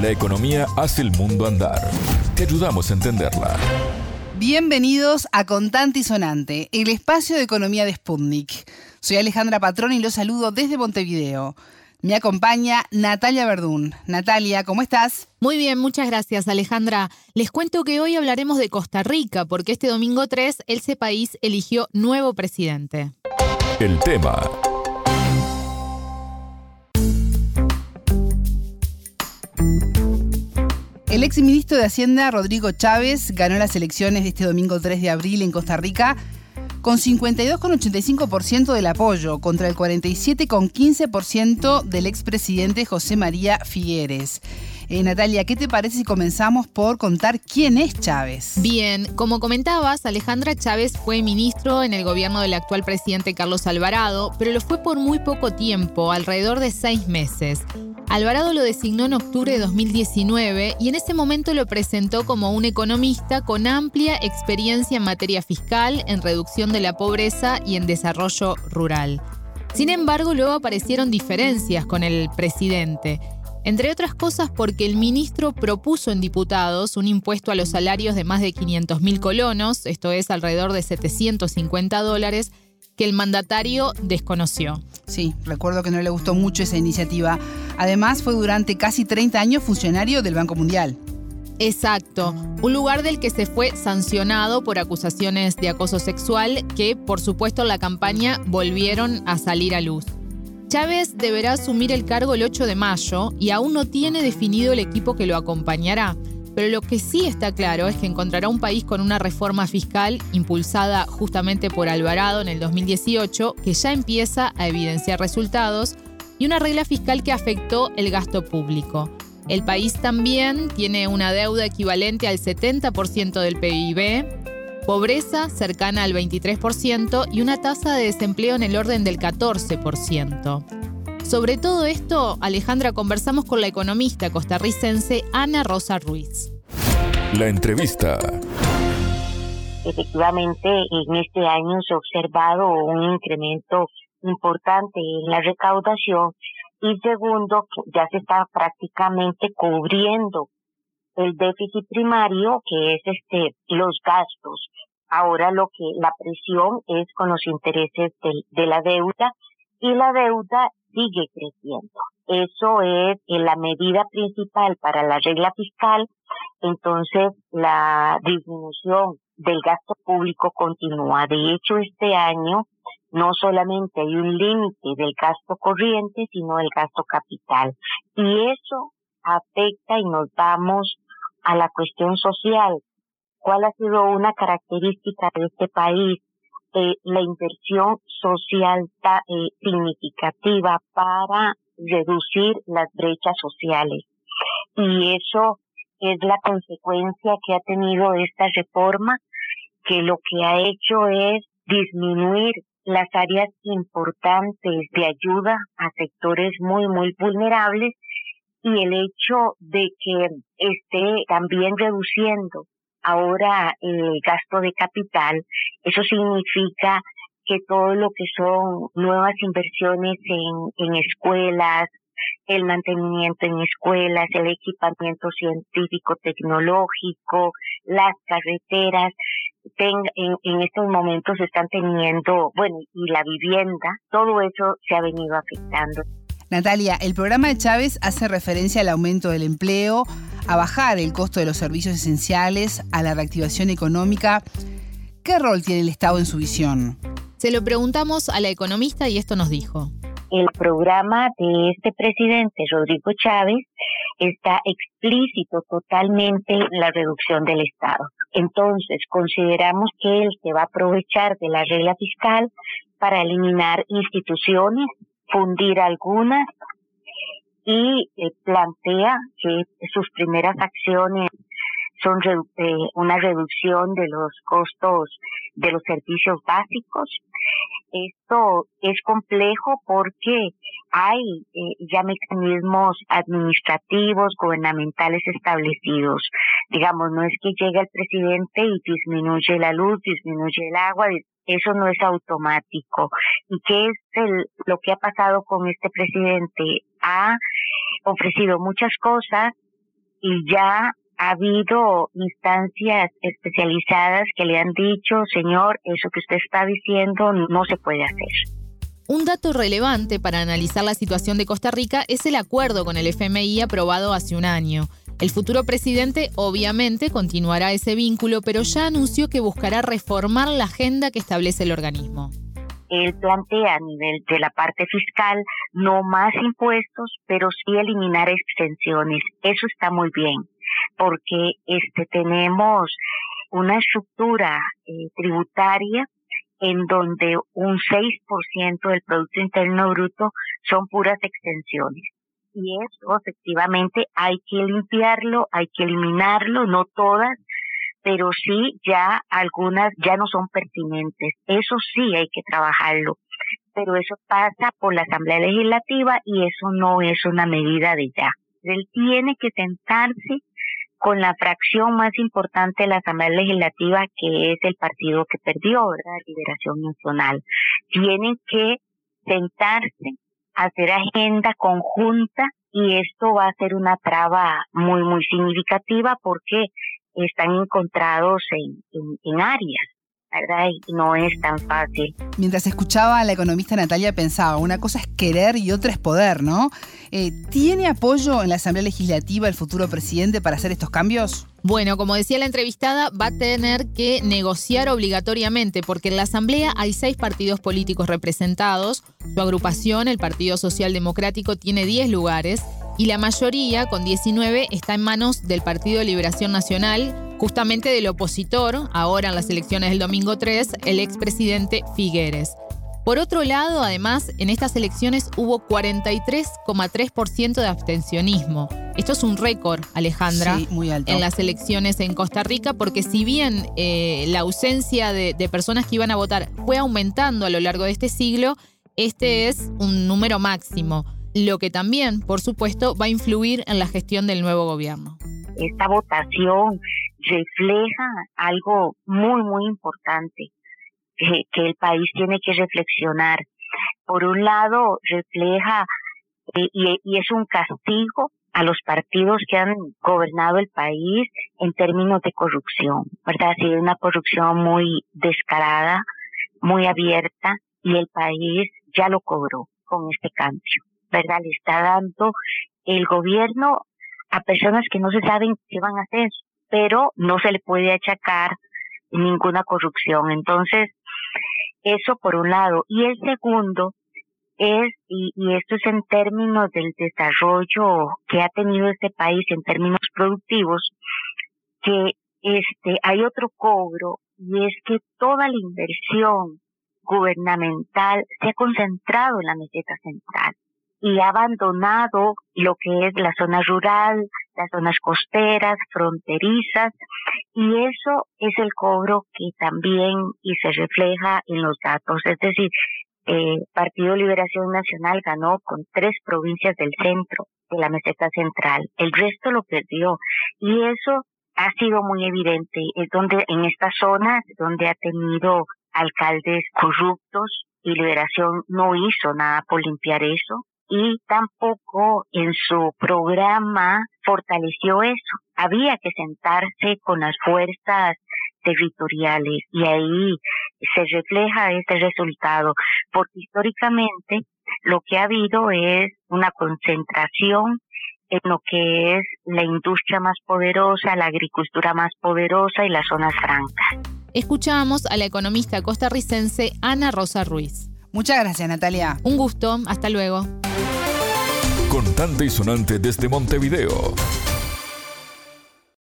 La economía hace el mundo andar. Te ayudamos a entenderla. Bienvenidos a Contante y Sonante, el espacio de economía de Sputnik. Soy Alejandra Patrón y los saludo desde Montevideo. Me acompaña Natalia Verdún. Natalia, ¿cómo estás? Muy bien, muchas gracias Alejandra. Les cuento que hoy hablaremos de Costa Rica porque este domingo 3 ese país eligió nuevo presidente. El tema El ex ministro de Hacienda, Rodrigo Chávez, ganó las elecciones de este domingo 3 de abril en Costa Rica con 52,85% del apoyo contra el 47,15% del expresidente José María Figueres. Eh, Natalia, ¿qué te parece si comenzamos por contar quién es Chávez? Bien, como comentabas, Alejandra Chávez fue ministro en el gobierno del actual presidente Carlos Alvarado, pero lo fue por muy poco tiempo, alrededor de seis meses. Alvarado lo designó en octubre de 2019 y en ese momento lo presentó como un economista con amplia experiencia en materia fiscal, en reducción de la pobreza y en desarrollo rural. Sin embargo, luego aparecieron diferencias con el presidente entre otras cosas porque el ministro propuso en diputados un impuesto a los salarios de más de 500 mil colonos, esto es alrededor de 750 dólares, que el mandatario desconoció. Sí, recuerdo que no le gustó mucho esa iniciativa. Además, fue durante casi 30 años funcionario del Banco Mundial. Exacto, un lugar del que se fue sancionado por acusaciones de acoso sexual que, por supuesto, en la campaña volvieron a salir a luz. Chávez deberá asumir el cargo el 8 de mayo y aún no tiene definido el equipo que lo acompañará. Pero lo que sí está claro es que encontrará un país con una reforma fiscal impulsada justamente por Alvarado en el 2018 que ya empieza a evidenciar resultados y una regla fiscal que afectó el gasto público. El país también tiene una deuda equivalente al 70% del PIB, pobreza cercana al 23% y una tasa de desempleo en el orden del 14%. Sobre todo esto, Alejandra, conversamos con la economista costarricense Ana Rosa Ruiz. La entrevista. Efectivamente, en este año se ha observado un incremento importante en la recaudación y segundo, ya se está prácticamente cubriendo el déficit primario, que es este los gastos. Ahora lo que la presión es con los intereses de, de la deuda y la deuda sigue creciendo. Eso es la medida principal para la regla fiscal. Entonces, la disminución del gasto público continúa. De hecho, este año no solamente hay un límite del gasto corriente, sino del gasto capital. Y eso afecta y nos vamos a la cuestión social. ¿Cuál ha sido una característica de este país? Eh, la inversión social eh, significativa para reducir las brechas sociales. Y eso es la consecuencia que ha tenido esta reforma, que lo que ha hecho es disminuir las áreas importantes de ayuda a sectores muy, muy vulnerables y el hecho de que esté también reduciendo ahora el gasto de capital, eso significa que todo lo que son nuevas inversiones en, en escuelas, el mantenimiento en escuelas, el equipamiento científico tecnológico, las carreteras, en, en estos momentos están teniendo, bueno, y la vivienda, todo eso se ha venido afectando. Natalia, el programa de Chávez hace referencia al aumento del empleo, a bajar el costo de los servicios esenciales, a la reactivación económica. ¿Qué rol tiene el Estado en su visión? Se lo preguntamos a la economista y esto nos dijo. El programa de este presidente, Rodrigo Chávez, está explícito totalmente en la reducción del Estado. Entonces, consideramos que él se va a aprovechar de la regla fiscal para eliminar instituciones fundir algunas y eh, plantea que sus primeras acciones son eh, una reducción de los costos de los servicios básicos. Esto es complejo porque hay eh, ya mecanismos administrativos, gubernamentales establecidos. Digamos, no es que llegue el presidente y disminuye la luz, disminuye el agua, eso no es automático. ¿Y qué es el, lo que ha pasado con este presidente? Ha ofrecido muchas cosas y ya ha habido instancias especializadas que le han dicho, señor, eso que usted está diciendo no se puede hacer. Un dato relevante para analizar la situación de Costa Rica es el acuerdo con el FMI aprobado hace un año. El futuro presidente obviamente continuará ese vínculo, pero ya anunció que buscará reformar la agenda que establece el organismo. Él plantea a nivel de la parte fiscal no más impuestos, pero sí eliminar extensiones. Eso está muy bien, porque este tenemos una estructura eh, tributaria en donde un 6% del Producto Interno Bruto son puras extensiones. Y eso efectivamente hay que limpiarlo, hay que eliminarlo, no todas, pero sí ya algunas ya no son pertinentes. Eso sí hay que trabajarlo. Pero eso pasa por la Asamblea Legislativa y eso no es una medida de ya. Él tiene que sentarse con la fracción más importante de la Asamblea Legislativa, que es el partido que perdió, ¿verdad? Liberación Nacional. Tienen que sentarse, hacer agenda conjunta y esto va a ser una traba muy, muy significativa porque están encontrados en, en áreas ¿verdad? Y no es tan fácil. Mientras escuchaba a la economista Natalia pensaba, una cosa es querer y otra es poder, ¿no? Eh, ¿Tiene apoyo en la Asamblea Legislativa el futuro presidente para hacer estos cambios? Bueno, como decía la entrevistada, va a tener que negociar obligatoriamente, porque en la Asamblea hay seis partidos políticos representados. Su agrupación, el Partido Social Democrático, tiene 10 lugares y la mayoría, con 19, está en manos del Partido de Liberación Nacional, justamente del opositor, ahora en las elecciones del domingo 3, el expresidente Figueres. Por otro lado, además, en estas elecciones hubo 43,3% de abstencionismo. Esto es un récord, Alejandra, muy alto. en las elecciones en Costa Rica, porque si bien eh, la ausencia de, de personas que iban a votar fue aumentando a lo largo de este siglo, este es un número máximo lo que también, por supuesto, va a influir en la gestión del nuevo gobierno. Esta votación refleja algo muy, muy importante que, el país tiene que reflexionar. Por un lado, refleja eh, y, es un castigo a los partidos que han gobernado el país en términos de corrupción, ¿verdad? Ha sido una corrupción muy descarada, muy abierta y el país ya lo cobró con este cambio. ¿verdad? Le está dando el gobierno a personas que no se saben qué van a hacer, pero no se le puede achacar ninguna corrupción. Entonces, eso por un lado. Y el segundo es, y, esto es en términos del desarrollo que ha tenido este país en términos productivos, que este, hay otro cobro y es que toda la inversión gubernamental se ha concentrado en la meseta central y ha abandonado lo que es la zona rural, las zonas costeras, fronterizas, y eso es el cobro que también y se refleja en los datos. Es decir, eh, Partido Liberación Nacional ganó con tres provincias del centro de la meseta central, el resto lo perdió, y eso ha sido muy evidente, es donde en estas zonas donde ha tenido alcaldes corruptos y Liberación no hizo nada por limpiar eso, y tampoco en su programa fortaleció eso. Había que sentarse con las fuerzas territoriales y ahí se refleja este resultado, porque históricamente lo que ha habido es una concentración en lo que es la industria más poderosa, la agricultura más poderosa y las zonas francas. Escuchamos a la economista costarricense Ana Rosa Ruiz. Muchas gracias, Natalia. Un gusto, hasta luego. Contante y sonante desde Montevideo.